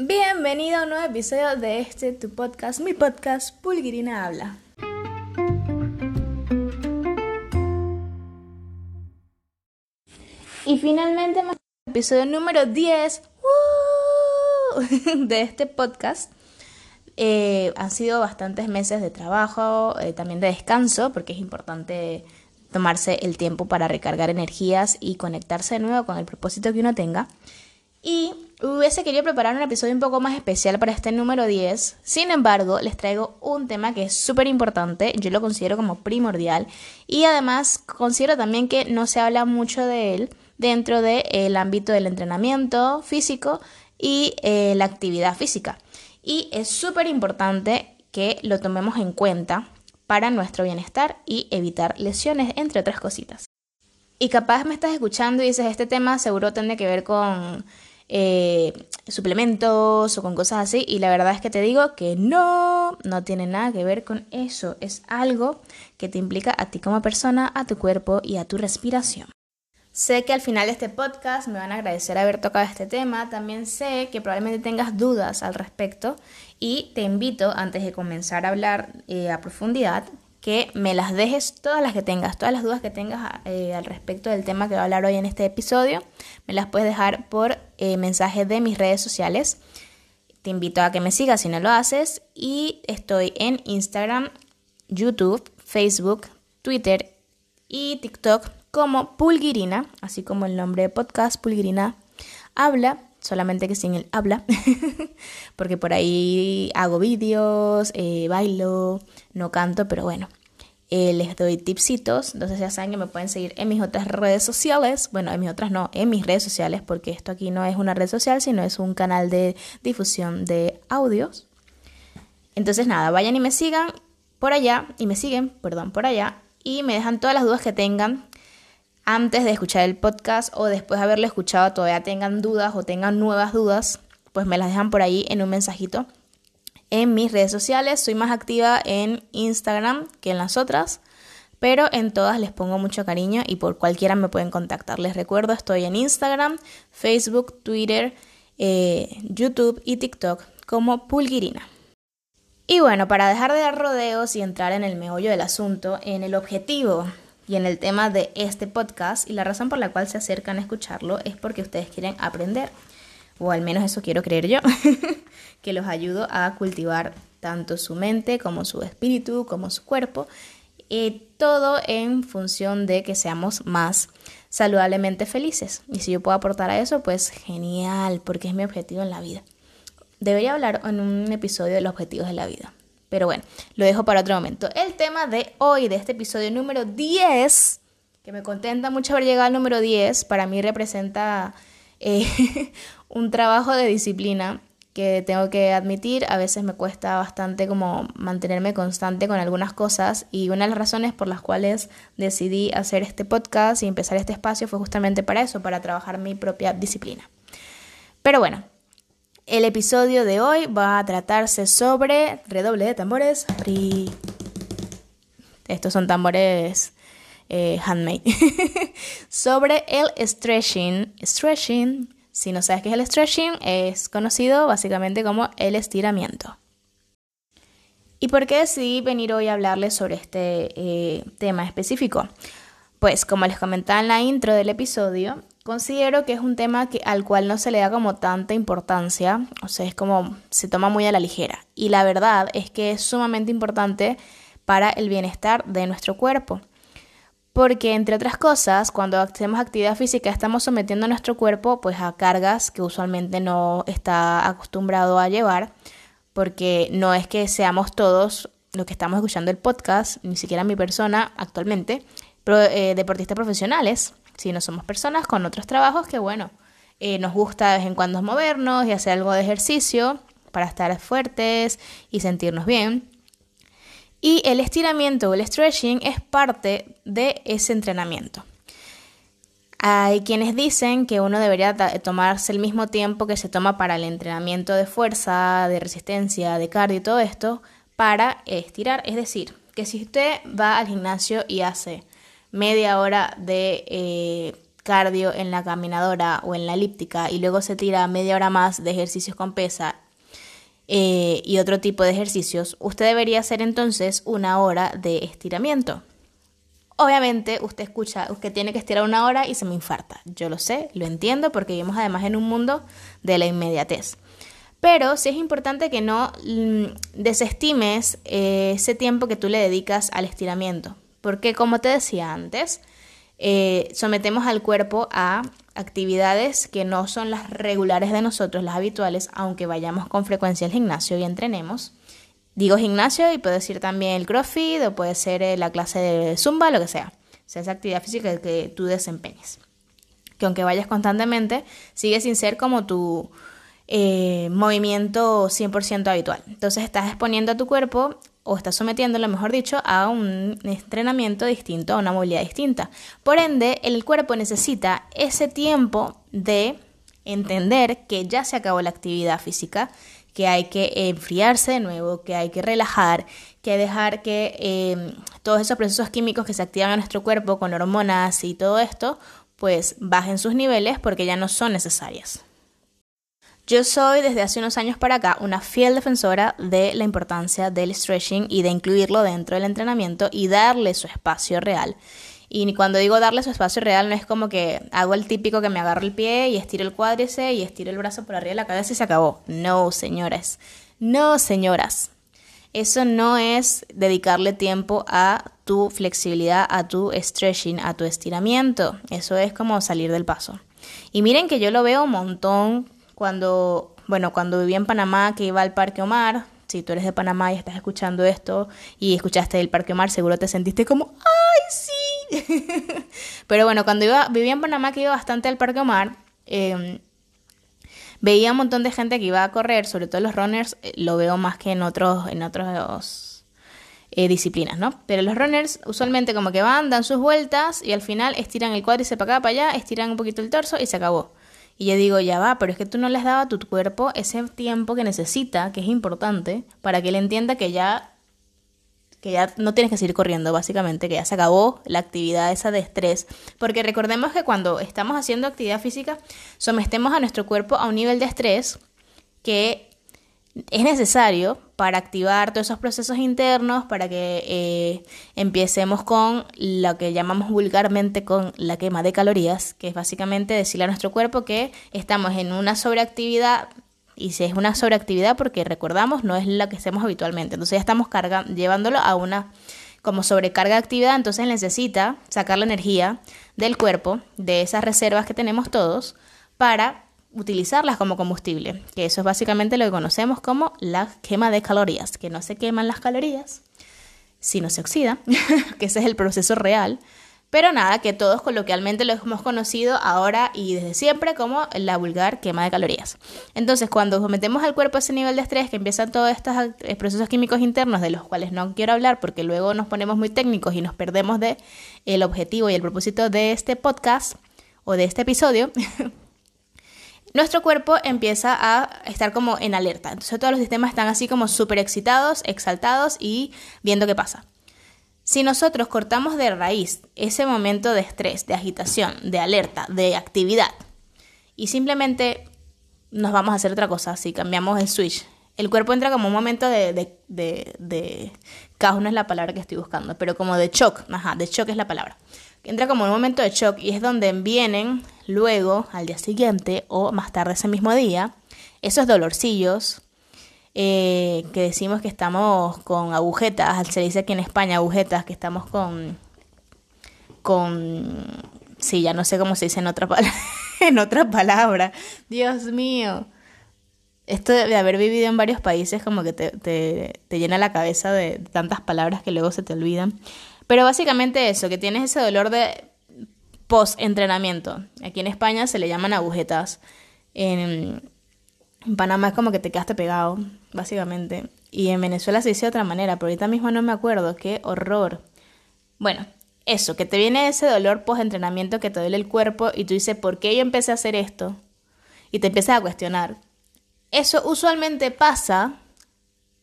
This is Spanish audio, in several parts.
Bienvenido a un nuevo episodio de este tu podcast, mi podcast Pulguirina Habla. Y finalmente, episodio número 10 de este podcast. Eh, han sido bastantes meses de trabajo, eh, también de descanso, porque es importante tomarse el tiempo para recargar energías y conectarse de nuevo con el propósito que uno tenga. Y hubiese querido preparar un episodio un poco más especial para este número 10. Sin embargo, les traigo un tema que es súper importante, yo lo considero como primordial y además considero también que no se habla mucho de él dentro del ámbito del entrenamiento físico y eh, la actividad física. Y es súper importante que lo tomemos en cuenta para nuestro bienestar y evitar lesiones, entre otras cositas. Y capaz me estás escuchando y dices, este tema seguro tiene que ver con eh, suplementos o con cosas así. Y la verdad es que te digo que no, no tiene nada que ver con eso. Es algo que te implica a ti como persona, a tu cuerpo y a tu respiración. Sé que al final de este podcast me van a agradecer haber tocado este tema. También sé que probablemente tengas dudas al respecto y te invito, antes de comenzar a hablar eh, a profundidad, que me las dejes todas las que tengas, todas las dudas que tengas eh, al respecto del tema que voy a hablar hoy en este episodio, me las puedes dejar por eh, mensaje de mis redes sociales. Te invito a que me sigas si no lo haces y estoy en Instagram, YouTube, Facebook, Twitter y TikTok como Pulguirina, así como el nombre de podcast Pulguirina habla, solamente que sin el habla, porque por ahí hago vídeos, eh, bailo, no canto, pero bueno, eh, les doy tipsitos, entonces ya saben que me pueden seguir en mis otras redes sociales, bueno, en mis otras no, en mis redes sociales, porque esto aquí no es una red social, sino es un canal de difusión de audios. Entonces nada, vayan y me sigan por allá, y me siguen, perdón, por allá, y me dejan todas las dudas que tengan antes de escuchar el podcast o después de haberlo escuchado todavía tengan dudas o tengan nuevas dudas, pues me las dejan por ahí en un mensajito. En mis redes sociales soy más activa en Instagram que en las otras, pero en todas les pongo mucho cariño y por cualquiera me pueden contactar. Les recuerdo, estoy en Instagram, Facebook, Twitter, eh, YouTube y TikTok como Pulguirina. Y bueno, para dejar de dar rodeos y entrar en el meollo del asunto, en el objetivo y en el tema de este podcast y la razón por la cual se acercan a escucharlo es porque ustedes quieren aprender, o al menos eso quiero creer yo, que los ayudo a cultivar tanto su mente como su espíritu, como su cuerpo, y todo en función de que seamos más saludablemente felices. Y si yo puedo aportar a eso, pues genial, porque es mi objetivo en la vida. Debería hablar en un episodio de los objetivos de la vida. Pero bueno, lo dejo para otro momento. El tema de hoy, de este episodio número 10, que me contenta mucho haber llegado al número 10, para mí representa eh, un trabajo de disciplina que tengo que admitir, a veces me cuesta bastante como mantenerme constante con algunas cosas y una de las razones por las cuales decidí hacer este podcast y empezar este espacio fue justamente para eso, para trabajar mi propia disciplina. Pero bueno, el episodio de hoy va a tratarse sobre redoble de tambores. Estos son tambores eh, handmade. sobre el stretching. Stretching, si no sabes qué es el stretching, es conocido básicamente como el estiramiento. ¿Y por qué decidí venir hoy a hablarles sobre este eh, tema específico? Pues como les comentaba en la intro del episodio, Considero que es un tema que, al cual no se le da como tanta importancia, o sea, es como se toma muy a la ligera. Y la verdad es que es sumamente importante para el bienestar de nuestro cuerpo. Porque, entre otras cosas, cuando hacemos actividad física estamos sometiendo a nuestro cuerpo pues, a cargas que usualmente no está acostumbrado a llevar, porque no es que seamos todos los que estamos escuchando el podcast, ni siquiera mi persona actualmente, pero, eh, deportistas profesionales. Si no somos personas con otros trabajos que, bueno, eh, nos gusta de vez en cuando movernos y hacer algo de ejercicio para estar fuertes y sentirnos bien. Y el estiramiento o el stretching es parte de ese entrenamiento. Hay quienes dicen que uno debería tomarse el mismo tiempo que se toma para el entrenamiento de fuerza, de resistencia, de cardio y todo esto para estirar. Es decir, que si usted va al gimnasio y hace media hora de eh, cardio en la caminadora o en la elíptica y luego se tira media hora más de ejercicios con pesa eh, y otro tipo de ejercicios, usted debería hacer entonces una hora de estiramiento. Obviamente usted escucha, usted tiene que estirar una hora y se me infarta. Yo lo sé, lo entiendo porque vivimos además en un mundo de la inmediatez. Pero sí es importante que no mm, desestimes eh, ese tiempo que tú le dedicas al estiramiento. Porque como te decía antes, eh, sometemos al cuerpo a actividades que no son las regulares de nosotros, las habituales, aunque vayamos con frecuencia al gimnasio y entrenemos. Digo gimnasio y puede decir también el crossfit o puede ser eh, la clase de zumba, lo que sea. O sea, esa actividad física que tú desempeñes. Que aunque vayas constantemente, sigue sin ser como tu eh, movimiento 100% habitual. Entonces estás exponiendo a tu cuerpo o estás sometiéndolo, mejor dicho, a un entrenamiento distinto, a una movilidad distinta. Por ende, el cuerpo necesita ese tiempo de entender que ya se acabó la actividad física, que hay que enfriarse de nuevo, que hay que relajar, que dejar que em, todos esos procesos químicos que se activan en nuestro cuerpo con hormonas y todo esto, pues bajen sus niveles porque ya no son necesarias. Yo soy desde hace unos años para acá una fiel defensora de la importancia del stretching y de incluirlo dentro del entrenamiento y darle su espacio real. Y cuando digo darle su espacio real, no es como que hago el típico que me agarro el pie y estiro el cuádriceps y estiro el brazo por arriba de la cabeza y se acabó. No, señores. No, señoras. Eso no es dedicarle tiempo a tu flexibilidad, a tu stretching, a tu estiramiento. Eso es como salir del paso. Y miren que yo lo veo un montón cuando, bueno, cuando vivía en Panamá, que iba al Parque Omar. Si tú eres de Panamá y estás escuchando esto y escuchaste el Parque Omar, seguro te sentiste como, ¡ay, sí! Pero bueno, cuando iba, vivía en Panamá, que iba bastante al Parque Omar, em, veía un montón de gente que iba a correr, sobre todo los runners, eh, lo veo más que en otros, en otros eh, disciplinas, ¿no? Pero los runners usualmente como que van, dan sus vueltas y al final estiran el cuádriceps para acá, para allá, estiran un poquito el torso y se acabó. Y yo digo, ya va, pero es que tú no le has dado a tu cuerpo ese tiempo que necesita, que es importante, para que él entienda que ya que ya no tienes que seguir corriendo, básicamente, que ya se acabó la actividad esa de estrés. Porque recordemos que cuando estamos haciendo actividad física, sometemos a nuestro cuerpo a un nivel de estrés que es necesario para activar todos esos procesos internos, para que eh, empecemos con lo que llamamos vulgarmente con la quema de calorías, que es básicamente decirle a nuestro cuerpo que estamos en una sobreactividad y si es una sobreactividad, porque recordamos, no es la que hacemos habitualmente. Entonces ya estamos cargando, llevándolo a una como sobrecarga de actividad, entonces necesita sacar la energía del cuerpo, de esas reservas que tenemos todos, para utilizarlas como combustible, que eso es básicamente lo que conocemos como la quema de calorías, que no se queman las calorías, sino se oxida, que ese es el proceso real, pero nada, que todos coloquialmente lo hemos conocido ahora y desde siempre como la vulgar quema de calorías. Entonces, cuando sometemos al cuerpo a ese nivel de estrés, que empiezan todos estos eh, procesos químicos internos de los cuales no quiero hablar porque luego nos ponemos muy técnicos y nos perdemos de el objetivo y el propósito de este podcast o de este episodio, nuestro cuerpo empieza a estar como en alerta. Entonces todos los sistemas están así como súper excitados, exaltados y viendo qué pasa. Si nosotros cortamos de raíz ese momento de estrés, de agitación, de alerta, de actividad, y simplemente nos vamos a hacer otra cosa, si cambiamos el switch, el cuerpo entra como un momento de, de, de, de caos, no es la palabra que estoy buscando, pero como de shock, ajá, de shock es la palabra. Entra como un momento de shock y es donde vienen luego, al día siguiente o más tarde ese mismo día, esos dolorcillos, eh, que decimos que estamos con agujetas, se dice aquí en España agujetas, que estamos con, con, sí, ya no sé cómo se dice en otra, en palabra, Dios mío. Esto de haber vivido en varios países como que te, te, te llena la cabeza de tantas palabras que luego se te olvidan. Pero básicamente eso, que tienes ese dolor de post-entrenamiento. Aquí en España se le llaman agujetas. En, en Panamá es como que te quedaste pegado, básicamente. Y en Venezuela se dice de otra manera, pero ahorita mismo no me acuerdo. Qué horror. Bueno, eso, que te viene ese dolor post-entrenamiento que te duele el cuerpo y tú dices, ¿por qué yo empecé a hacer esto? Y te empiezas a cuestionar. Eso usualmente pasa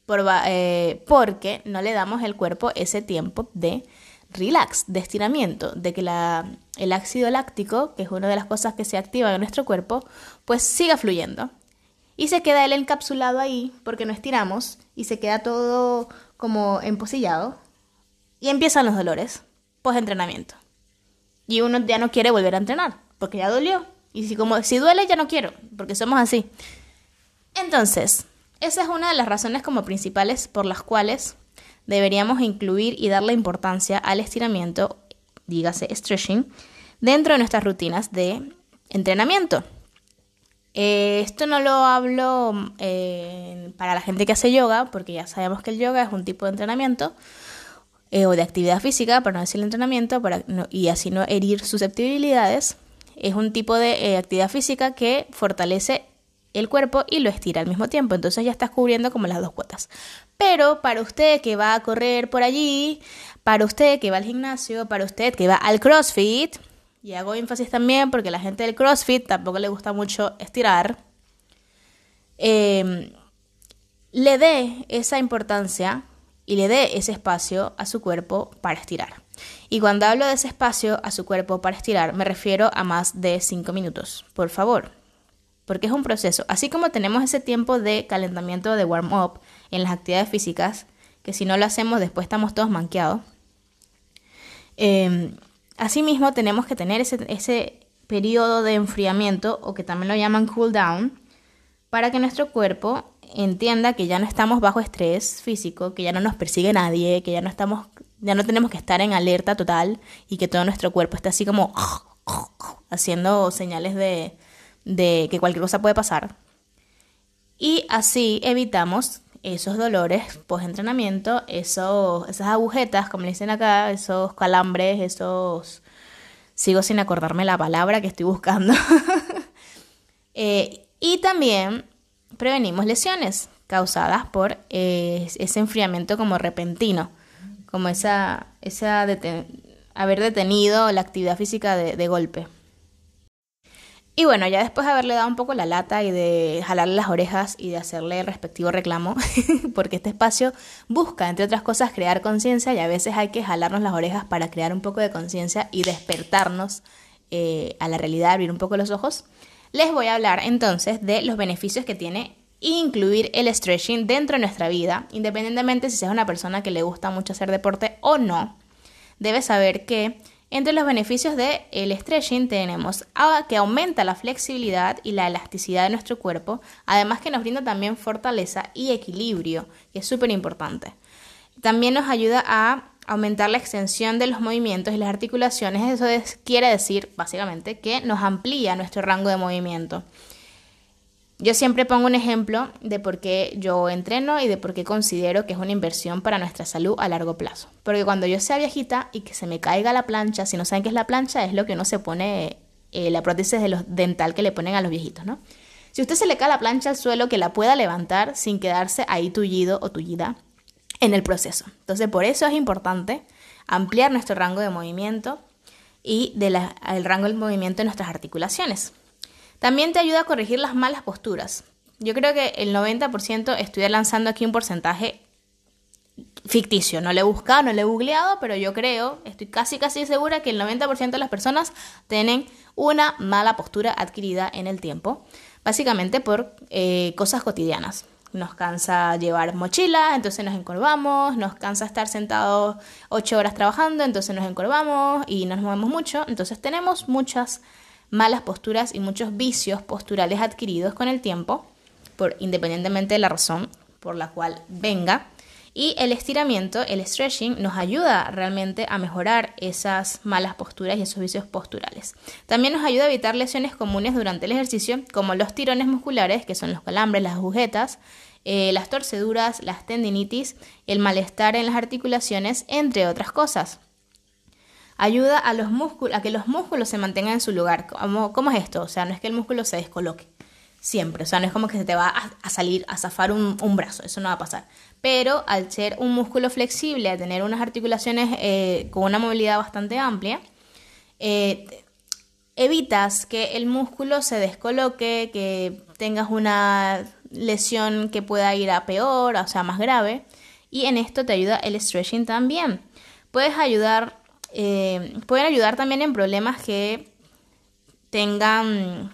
eh, porque no le damos al cuerpo ese tiempo de relax, de estiramiento, de que el ácido láctico, que es una de las cosas que se activa en nuestro cuerpo, pues siga fluyendo. Y se queda él encapsulado ahí porque no estiramos y se queda todo como emposillado. Y empiezan los dolores post entrenamiento. Y uno ya no quiere volver a entrenar porque ya dolió. Y si como si duele ya no quiero, porque somos así. Entonces, esa es una de las razones como principales por las cuales deberíamos incluir y darle importancia al estiramiento, dígase stretching, dentro de nuestras rutinas de entrenamiento. Eh, esto no lo hablo eh, para la gente que hace yoga, porque ya sabemos que el yoga es un tipo de entrenamiento eh, o de actividad física, para no decir entrenamiento, para y así no herir susceptibilidades. Es un tipo de actividad física que fortalece el cuerpo y lo estira al mismo tiempo. Entonces ya estás cubriendo como las dos cuotas. Pero para usted que va a correr por allí, para usted que va al gimnasio, para usted que va al CrossFit, y hago énfasis también porque la gente del CrossFit tampoco le gusta mucho estirar, em, le dé esa importancia y le dé ese espacio a su cuerpo para estirar. Y cuando hablo de ese espacio a su cuerpo para estirar, me refiero a más de 5 minutos, por favor porque es un proceso. Así como tenemos ese tiempo de calentamiento de warm-up en las actividades físicas, que si no lo hacemos después estamos todos manqueados. Eh, asimismo tenemos que tener ese, ese periodo de enfriamiento, o que también lo llaman cool down, para que nuestro cuerpo entienda que ya no estamos bajo estrés físico, que ya no nos persigue nadie, que ya no estamos, ya no tenemos que estar en alerta total y que todo nuestro cuerpo está así como haciendo señales de, de que cualquier cosa puede pasar. Y así evitamos esos dolores post-entrenamiento, esas agujetas, como le dicen acá, esos calambres, esos... Sigo sin acordarme la palabra que estoy buscando. Eh, y también prevenimos lesiones causadas por eh, ese enfriamiento como repentino, como esa, esa haber detenido la actividad física de golpe. Y bueno, ya después de haberle dado un poco la lata y de jalarle las orejas y de hacerle el respectivo reclamo, porque este espacio busca, entre otras cosas, crear conciencia y a veces hay que jalarnos las orejas para crear un poco de conciencia y despertarnos eh, a la realidad, abrir un poco los ojos, les voy a hablar entonces de los beneficios que tiene incluir el stretching dentro de nuestra vida, independientemente si seas una persona que le gusta mucho hacer deporte o no. Debes saber que entre los beneficios del el stretching tenemos que aumenta la flexibilidad y la elasticidad de nuestro cuerpo, además que nos brinda también fortaleza y equilibrio, que es súper importante. También nos ayuda a aumentar la extensión de los movimientos y las articulaciones, eso quiere decir básicamente que nos amplía nuestro rango de movimiento. Yo siempre pongo un ejemplo de por qué yo entreno y de por qué considero que es una inversión para nuestra salud a largo plazo. Porque cuando yo sea viejita y que se me caiga la plancha, si no saben qué es la plancha, es lo que uno se pone, eh, la prótesis de los dental que le ponen a los viejitos, ¿no? Si usted se le cae la plancha al suelo, que la pueda levantar sin quedarse ahí tullido o tullida en el proceso. Entonces, por eso es importante ampliar nuestro rango de movimiento y el rango del movimiento de nuestras articulaciones. También te ayuda a corregir las malas posturas. Yo creo que el 90% estoy lanzando aquí un porcentaje ficticio. No lo he buscado, no lo he googleado, pero yo creo, estoy casi casi segura que el 90% de las personas tienen una mala postura adquirida en el tiempo, básicamente por eh, cosas cotidianas. Nos cansa llevar mochila, entonces nos encorvamos, nos cansa estar sentados ocho horas trabajando, entonces nos encorvamos y nos movemos mucho, entonces tenemos muchas malas posturas y muchos vicios posturales adquiridos con el tiempo, por, independientemente de la razón por la cual venga. Y el estiramiento, el stretching, nos ayuda realmente a mejorar esas malas posturas y esos vicios posturales. También nos ayuda a evitar lesiones comunes durante el ejercicio, como los tirones musculares, que son los calambres, las agujetas, eh, las torceduras, las tendinitis, el malestar en las articulaciones, entre otras cosas ayuda a, los músculos, a que los músculos se mantengan en su lugar. ¿Cómo, ¿Cómo, es esto? O sea, no es que el músculo se descoloque siempre, o sea, no es como que se te va a, salir, a zafar un, brazo, eso no va a pasar. Pero al ser un músculo flexible, a tener unas articulaciones eh, con una movilidad bastante amplia, eh, evitas que el músculo se descoloque, que tengas una lesión que pueda ir a peor, o sea, más grave. Y en esto te ayuda el stretching también. Puedes ayudar eh, pueden ayudar también en problemas que tengan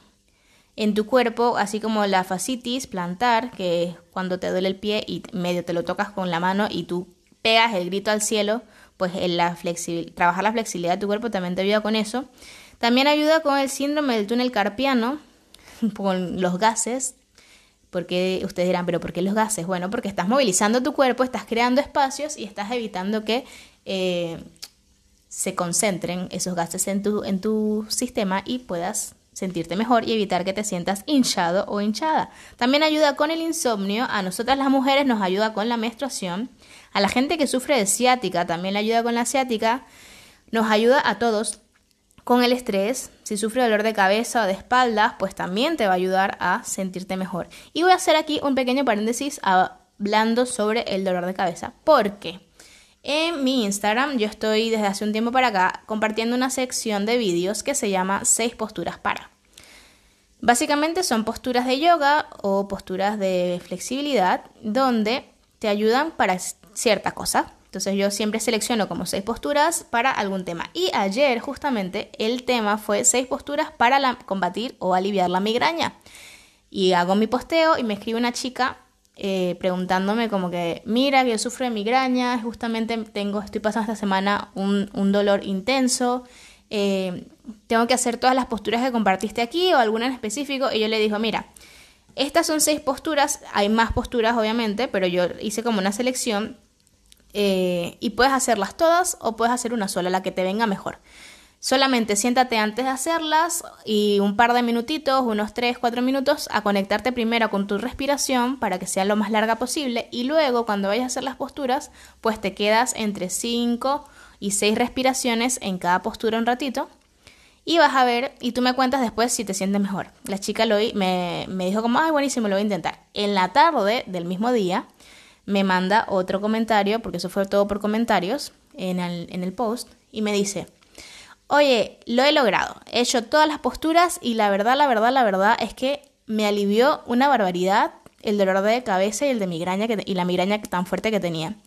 en tu cuerpo, así como la fascitis plantar, que es cuando te duele el pie y medio te lo tocas con la mano y tú pegas el grito al cielo, pues en la trabajar la flexibilidad de tu cuerpo también te ayuda con eso. También ayuda con el síndrome del túnel carpiano, con los gases. Porque ustedes dirán, pero ¿por qué los gases? Bueno, porque estás movilizando tu cuerpo, estás creando espacios y estás evitando que eh, se concentren esos gases en tu, en tu sistema y puedas sentirte mejor y evitar que te sientas hinchado o hinchada. También ayuda con el insomnio, a nosotras las mujeres nos ayuda con la menstruación, a la gente que sufre de ciática también le ayuda con la ciática, nos ayuda a todos con el estrés, si sufre dolor de cabeza o de espaldas, pues también te va a ayudar a sentirte mejor. Y voy a hacer aquí un pequeño paréntesis hablando sobre el dolor de cabeza, porque en mi Instagram yo estoy desde hace un tiempo para acá compartiendo una sección de vídeos que se llama 6 posturas para. Básicamente son posturas de yoga o posturas de flexibilidad donde te ayudan para cierta cosa. Entonces yo siempre selecciono como 6 posturas para algún tema. Y ayer justamente el tema fue 6 posturas para combatir o aliviar la migraña. Y hago mi posteo y me escribe una chica eh, preguntándome como que, mira, que yo sufro de migraña, justamente tengo, estoy pasando esta semana un, dolor intenso, eh, tengo que hacer todas las posturas que compartiste aquí o alguna en específico, y yo le digo, mira, estas son seis posturas, hay más posturas obviamente, pero yo hice como una selección eh, y puedes hacerlas todas o puedes hacer una sola, la que te venga mejor. Solamente siéntate antes de hacerlas y un par de minutitos, unos 3, 4 minutos, a conectarte primero con tu respiración para que sea lo más larga posible y luego cuando vayas a hacer las posturas, pues te quedas entre 5 y 6 respiraciones en cada postura un ratito y vas a ver y tú me cuentas después si te sientes mejor. La chica me, me dijo como, ay, buenísimo, lo voy a intentar. En la tarde del mismo día me manda otro comentario, porque eso fue todo por comentarios en el post, y me dice, Oye, lo he logrado. He hecho todas las posturas y la verdad, la verdad, la verdad es que me alivió una barbaridad el dolor de cabeza y el de migraña que, y la migraña tan fuerte que tenía.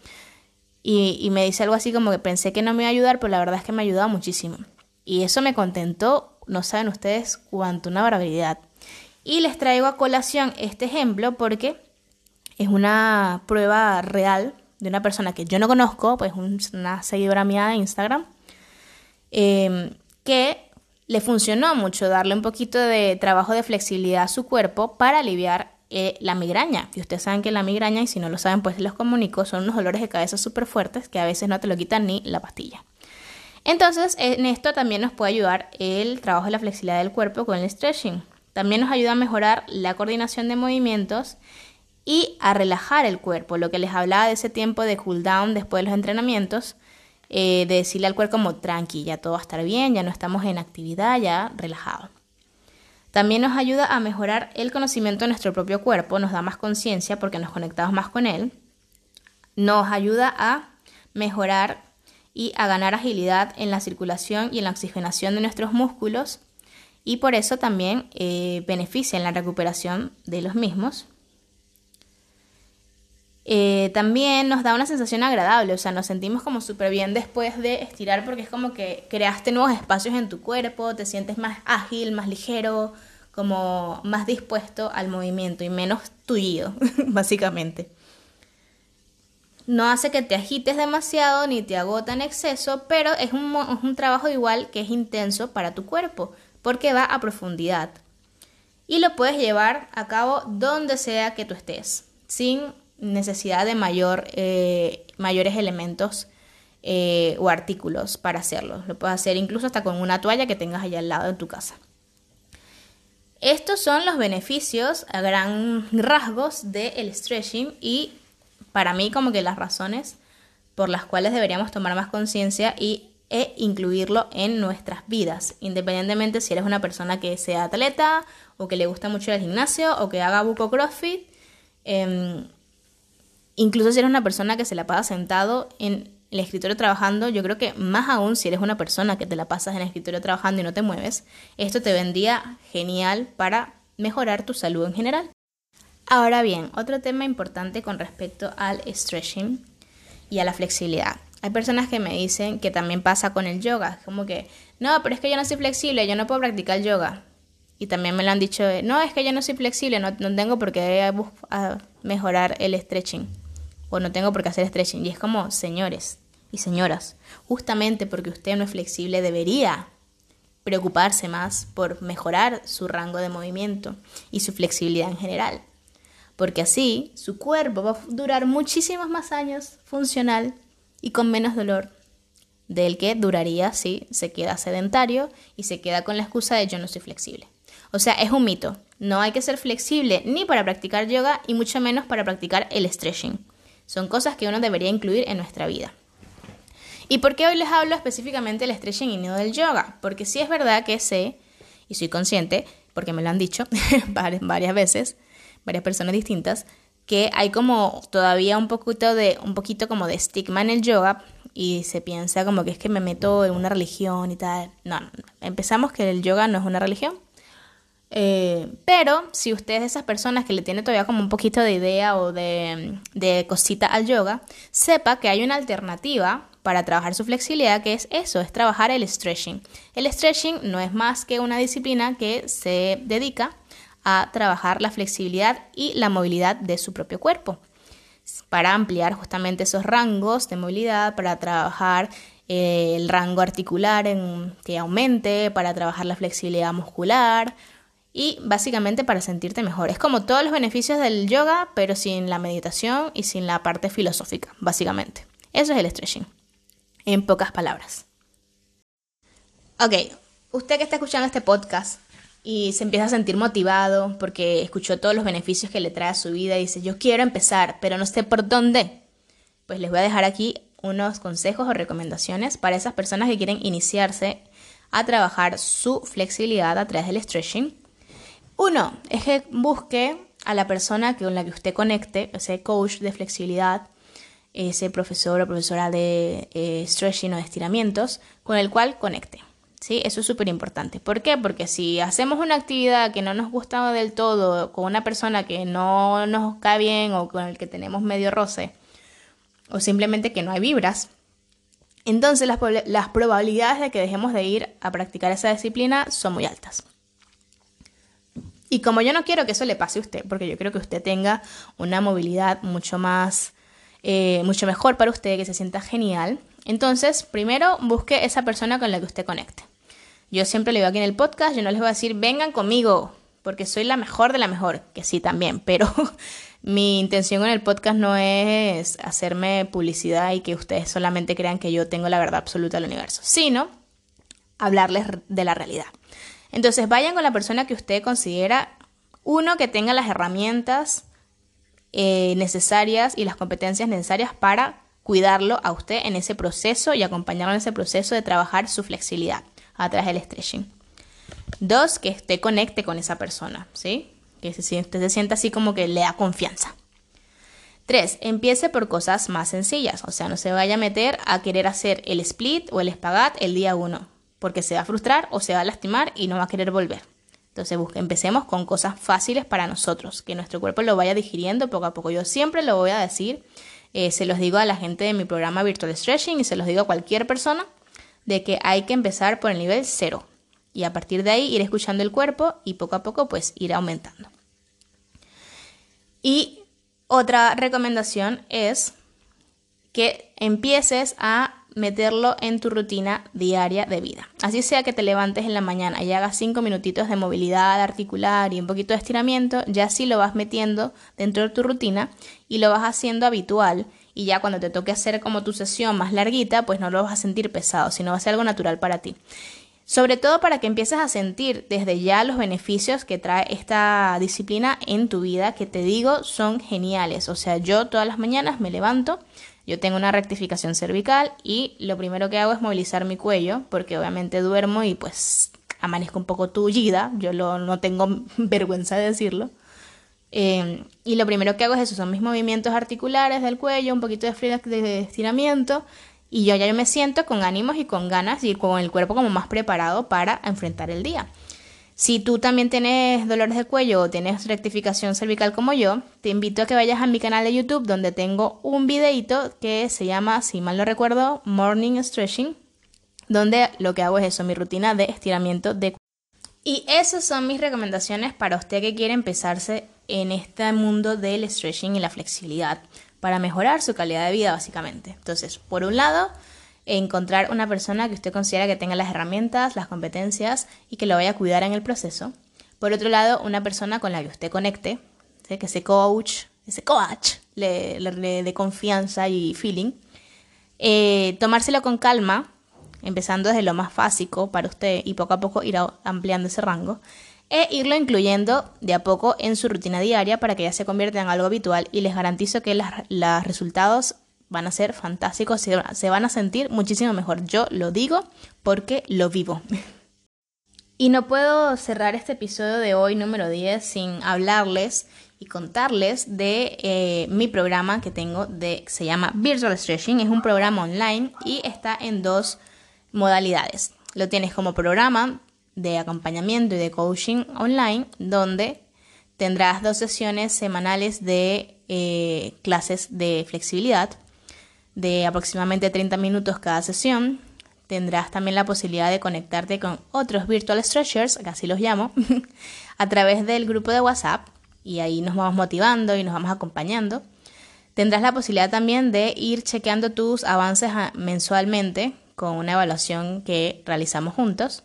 Y, me dice algo así como que pensé que no me iba a ayudar, pero la verdad es que me ha ayudado muchísimo. Y eso me contentó, no saben ustedes cuánto, una barbaridad. Y les traigo a colación este ejemplo porque es una prueba real de una persona que yo no conozco, pues una seguidora mía de Instagram, Em, que le funcionó mucho darle un poquito de trabajo de flexibilidad a su cuerpo para aliviar eh, la migraña. Y ustedes saben que la migraña, y si no lo saben, pues los comunico, son unos dolores de cabeza súper fuertes que a veces no te lo quitan ni la pastilla. Entonces, en esto también nos puede ayudar el trabajo de la flexibilidad del cuerpo con el stretching. También nos ayuda a mejorar la coordinación de movimientos y a relajar el cuerpo, lo que les hablaba de ese tiempo de cool down después de los entrenamientos, eh, de decirle al cuerpo como tranqui, ya todo va a estar bien, ya no estamos en actividad, ya relajado. También nos ayuda a mejorar el conocimiento de nuestro propio cuerpo, nos da más conciencia porque nos conectamos más con él. Nos ayuda a mejorar y a ganar agilidad en la circulación y en la oxigenación de nuestros músculos y por eso también eh, beneficia en la recuperación de los mismos. Eh, también nos da una sensación agradable, o sea, nos sentimos como súper bien después de estirar porque es como que creaste nuevos espacios en tu cuerpo, te sientes más ágil, más ligero, como más dispuesto al movimiento y menos tullido, básicamente. No hace que te agites demasiado ni te agota en exceso, pero es un, es un trabajo igual que es intenso para tu cuerpo, porque va a profundidad. Y lo puedes llevar a cabo donde sea que tú estés, sin necesidad de mayor, eh, mayores elementos eh, o artículos para hacerlo. Lo puedes hacer incluso hasta con una toalla que tengas allá al lado de tu casa. Estos son los beneficios a gran rasgos del stretching y para mí como que las razones por las cuales deberíamos tomar más conciencia y e incluirlo en nuestras vidas, independientemente si eres una persona que sea atleta o que le gusta mucho el gimnasio o que haga buco crossfit. Em, Incluso si eres una persona que se la pasa sentado en el escritorio trabajando, yo creo que más aún si eres una persona que te la pasas en el escritorio trabajando y no te mueves, esto te vendría genial para mejorar tu salud en general. Ahora bien, otro tema importante con respecto al stretching y a la flexibilidad. Hay personas que me dicen que también pasa con el yoga, como que, no, pero es que yo no soy flexible, yo no puedo practicar yoga. Y también me lo han dicho, no, es que yo no soy flexible, no, no tengo por qué mejorar el stretching. O no tengo por qué hacer stretching. Y es como, señores y señoras, justamente porque usted no es flexible, debería preocuparse más por mejorar su rango de movimiento y su flexibilidad en general. Porque así su cuerpo va a durar muchísimos más años funcional y con menos dolor del que duraría si se queda sedentario y se queda con la excusa de yo no soy flexible. O sea, es un mito. No hay que ser flexible ni para practicar yoga y mucho menos para practicar el stretching. Son cosas que uno debería incluir en nuestra vida. ¿Y por qué hoy les hablo específicamente del stretching y no del yoga? Porque sí es verdad que sé, y soy consciente, porque me lo han dicho varias veces, varias personas distintas, que hay como todavía un poquito de un poquito como de estigma en el yoga y se piensa como que es que me meto en una religión y tal. No, no, empezamos que el yoga no es una religión. Eh, pero si usted es de esas personas que le tiene todavía como un poquito de idea o de, de cosita al yoga, sepa que hay una alternativa para trabajar su flexibilidad que es eso, es trabajar el stretching. El stretching no es más que una disciplina que se dedica a trabajar la flexibilidad y la movilidad de su propio cuerpo para ampliar justamente esos rangos de movilidad, para trabajar eh, el rango articular que aumente, para trabajar la flexibilidad muscular, y básicamente para sentirte mejor. Es como todos los beneficios del yoga, pero sin la meditación y sin la parte filosófica, básicamente. Eso es el stretching, en pocas palabras. Ok, usted que está escuchando este podcast y se empieza a sentir motivado porque escuchó todos los beneficios que le trae a su vida y dice, yo quiero empezar, pero no sé por dónde. Pues les voy a dejar aquí unos consejos o recomendaciones para esas personas que quieren iniciarse a trabajar su flexibilidad a través del stretching uno, es que busque a la persona con la que usted conecte, ese coach de flexibilidad, ese profesor o profesora de eh, stretching o de estiramientos, con el cual conecte. ¿Sí? Eso es súper importante. ¿Por qué? Porque si hacemos una actividad que no nos gusta del todo, con una persona que no nos cae bien o con el que tenemos medio roce, o simplemente que no hay vibras, entonces las, las probabilidades de que dejemos de ir a practicar esa disciplina son muy altas. Y como yo no quiero que eso le pase a usted, porque yo quiero que usted tenga una movilidad mucho más, eh, mucho mejor para usted, que se sienta genial, entonces primero busque esa persona con la que usted conecte. Yo siempre le digo aquí en el podcast, yo no les voy a decir, vengan conmigo, porque soy la mejor de la mejor, que sí también, pero mi intención en el podcast no es hacerme publicidad y que ustedes solamente crean que yo tengo la verdad absoluta del universo, sino hablarles de la realidad. Entonces vayan con la persona que usted considera, uno, que tenga las herramientas eh, necesarias y las competencias necesarias para cuidarlo a usted en ese proceso y acompañarlo en ese proceso de trabajar su flexibilidad a través del stretching. Dos, que usted conecte con esa persona, ¿sí? Que usted se sienta así como que le da confianza. Tres, empiece por cosas más sencillas, o sea, no se vaya a meter a querer hacer el split o el espagat el día uno porque se va a frustrar o se va a lastimar y no va a querer volver. Entonces empecemos con cosas fáciles para nosotros, que nuestro cuerpo lo vaya digiriendo poco a poco. Yo siempre lo voy a decir, eh, se los digo a la gente de mi programa Virtual Stretching y se los digo a cualquier persona, de que hay que empezar por el nivel cero y a partir de ahí ir escuchando el cuerpo y poco a poco pues ir aumentando. Y otra recomendación es que empieces a meterlo en tu rutina diaria de vida. Así sea que te levantes en la mañana y hagas cinco minutitos de movilidad articular y un poquito de estiramiento, ya sí lo vas metiendo dentro de tu rutina y lo vas haciendo habitual y ya cuando te toque hacer como tu sesión más larguita, pues no lo vas a sentir pesado, sino va a ser algo natural para ti. Sobre todo para que empieces a sentir desde ya los beneficios que trae esta disciplina en tu vida, que te digo son geniales. O sea, yo todas las mañanas me levanto, yo tengo una rectificación cervical y lo primero que hago es movilizar mi cuello porque obviamente duermo y pues amanezco un poco tullida, yo no tengo vergüenza de decirlo. Em, y lo primero que hago es eso, son mis movimientos articulares del cuello, un poquito de, de estiramiento y yo ya me siento con ánimos y con ganas y con el cuerpo como más preparado para enfrentar el día. Si tú también tienes dolores de cuello o tienes rectificación cervical como yo, te invito a que vayas a mi canal de YouTube donde tengo un videito que se llama, si mal no recuerdo, Morning Stretching, donde lo que hago es eso, mi rutina de estiramiento de y esas son mis recomendaciones para usted que quiere empezarse en este mundo del stretching y la flexibilidad para mejorar su calidad de vida básicamente. Entonces, por un lado, encontrar una persona que usted considera que tenga las herramientas, las competencias y que lo vaya a cuidar en el proceso. Por otro lado, una persona con la que usted conecte, que ese coach, ese coach le, dé confianza y feeling. Eh, tomárselo con calma, empezando desde lo más básico para usted y poco a poco ir ampliando ese rango. E irlo incluyendo de a poco en su rutina diaria para que ya se convierta en algo habitual y les garantizo que los resultados van a ser fantásticos, se, van a sentir muchísimo mejor. Yo lo digo porque lo vivo. Y no puedo cerrar este episodio de hoy número 10 sin hablarles y contarles de eh, mi programa que tengo de se llama Virtual Stretching. Es un programa online y está en dos modalidades. Lo tienes como programa de acompañamiento y de coaching online donde tendrás dos sesiones semanales de eh, clases de flexibilidad de aproximadamente 30 minutos cada sesión. Tendrás también la posibilidad de conectarte con otros virtual stretchers, así los llamo, a través del grupo de WhatsApp y ahí nos vamos motivando y nos vamos acompañando. Tendrás la posibilidad también de ir chequeando tus avances ah, mensualmente con una evaluación que realizamos juntos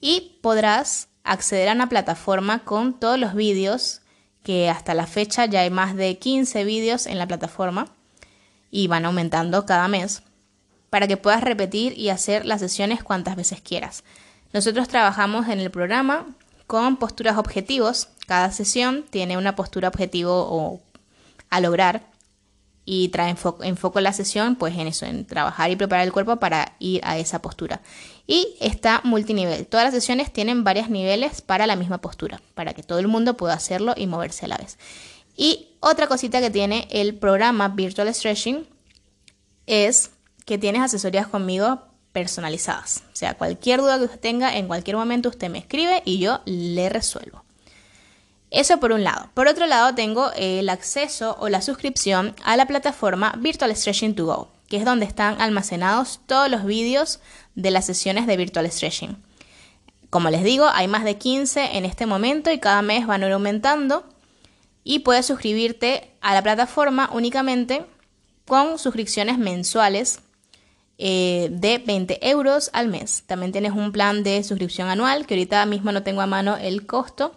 y podrás acceder a una plataforma con todos los vídeos que hasta la fecha ya hay más de 15 vídeos en la plataforma y van aumentando cada mes para que puedas repetir y hacer las sesiones cuantas veces quieras. Nosotros trabajamos en el programa con posturas objetivos. Cada sesión tiene una postura objetivo o a lograr y trae enfoco, la sesión pues en eso, en trabajar y preparar el cuerpo para ir a esa postura. Y está multinivel. Todas las sesiones tienen varios niveles para la misma postura, para que todo el mundo pueda hacerlo y moverse a la vez. Y otra cosita que tiene el programa Virtual Stretching es que tienes asesorías conmigo personalizadas. O sea, cualquier duda que usted tenga, en cualquier momento usted me escribe y yo le resuelvo. Eso por un lado. Por otro lado, tengo el acceso o la suscripción a la plataforma Virtual Stretching to Go, que es donde están almacenados todos los vídeos de las sesiones de Virtual Stretching. Como les digo, hay más de 15 en este momento y cada mes van aumentando y puedes suscribirte a la plataforma únicamente con suscripciones mensuales eh, de 20 euros al mes. También tienes un plan de suscripción anual que ahorita mismo no tengo a mano el costo,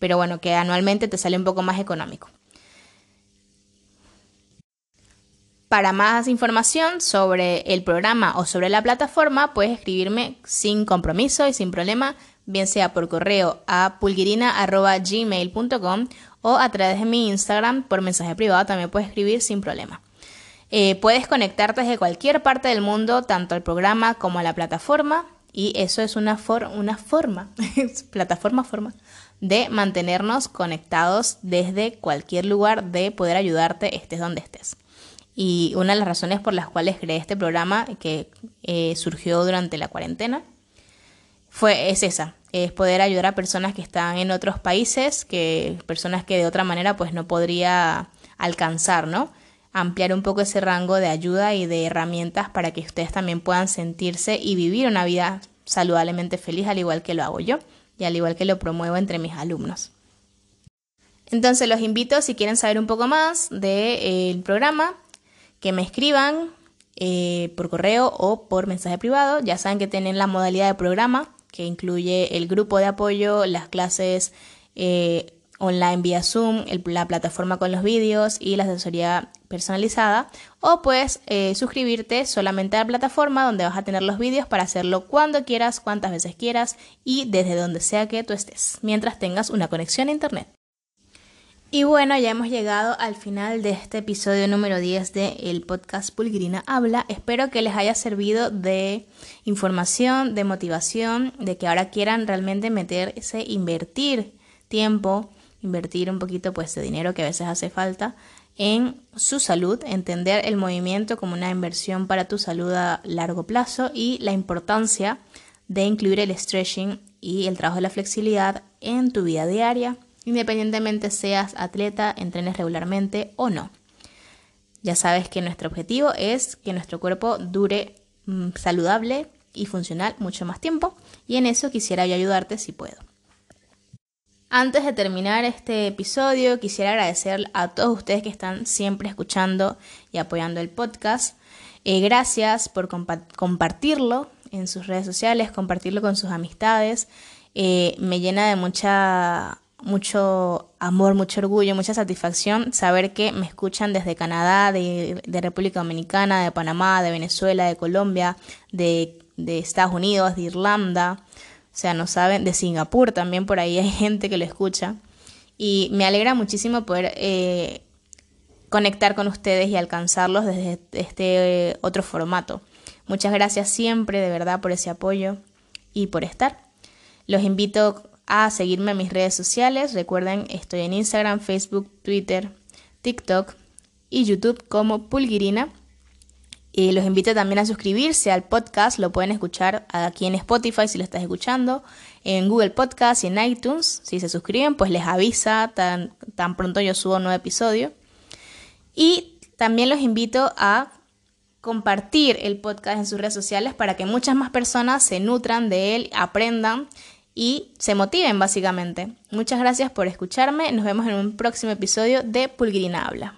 pero bueno, que anualmente te sale un poco más económico. Para más información sobre el programa o sobre la plataforma, puedes escribirme sin compromiso y sin problema, bien sea por correo a pulguirina.gmail.com o a través de mi Instagram por mensaje privado también puedes escribir sin problema. Eh, puedes conectarte desde cualquier parte del mundo, tanto al programa como a la plataforma, y eso es una, forma, plataforma forma, de mantenernos conectados desde cualquier lugar, de poder ayudarte estés donde estés. Y una de las razones por las cuales creé este programa, que eh, surgió durante la cuarentena, fue, es esa, es poder ayudar a personas que están en otros países, que personas que de otra manera pues no podría alcanzar, ¿no? Ampliar un poco ese rango de ayuda y de herramientas para que ustedes también puedan sentirse y vivir una vida saludablemente feliz al igual que lo hago yo y al igual que lo promuevo entre mis alumnos. Entonces los invito si quieren saber un poco más del programa, que me escriban eh, por correo o por mensaje privado. Ya saben que tienen la modalidad de programa que incluye el grupo de apoyo, las clases eh, online vía Zoom, la plataforma con los vídeos y la asesoría personalizada. O puedes eh, suscribirte solamente a la plataforma donde vas a tener los vídeos para hacerlo cuando quieras, cuantas veces quieras y desde donde sea que tú estés, mientras tengas una conexión a Internet. Y bueno, ya hemos llegado al final de este episodio número 10 de el podcast Pulgrina Habla. Espero que les haya servido de información, de motivación, de que ahora quieran realmente meterse, invertir tiempo, invertir un poquito pues de dinero que a veces hace falta en su salud, entender el movimiento como una inversión para tu salud a largo plazo y la importancia de incluir el stretching y el trabajo de la flexibilidad en tu vida diaria, independientemente seas atleta, entrenes regularmente o no. Ya sabes que nuestro objetivo es que nuestro cuerpo dure mm, saludable y funcional mucho más tiempo y en eso quisiera yo ayudarte si puedo. Antes de terminar este episodio, quisiera agradecer a todos ustedes que están siempre escuchando y apoyando el podcast. Eh, gracias por compartirlo en sus redes sociales, compartirlo con sus amistades. Eh, me llena de mucha mucho amor, mucho orgullo, mucha satisfacción saber que me escuchan desde Canadá, de, República Dominicana, de Panamá, de Venezuela, de Colombia, de, Estados Unidos, de Irlanda, o sea, no saben, de Singapur también por ahí hay gente que lo escucha. Y me alegra muchísimo poder eh, conectar con ustedes y alcanzarlos desde este otro formato. Muchas gracias siempre, de verdad, por ese apoyo y por estar. Los invito a seguirme en mis redes sociales. Recuerden, estoy en Instagram, Facebook, Twitter, TikTok y YouTube como Pulguirina. Y los invito también a suscribirse al podcast. Lo pueden escuchar aquí en Spotify si lo estás escuchando, en Google Podcast y en iTunes. Si se suscriben, pues les avisa tan, tan pronto yo subo un nuevo episodio. Y también los invito a compartir el podcast en sus redes sociales para que muchas más personas se nutran de él, aprendan y se motiven básicamente. Muchas gracias por escucharme. Nos vemos en un próximo episodio de Pulgrina Habla.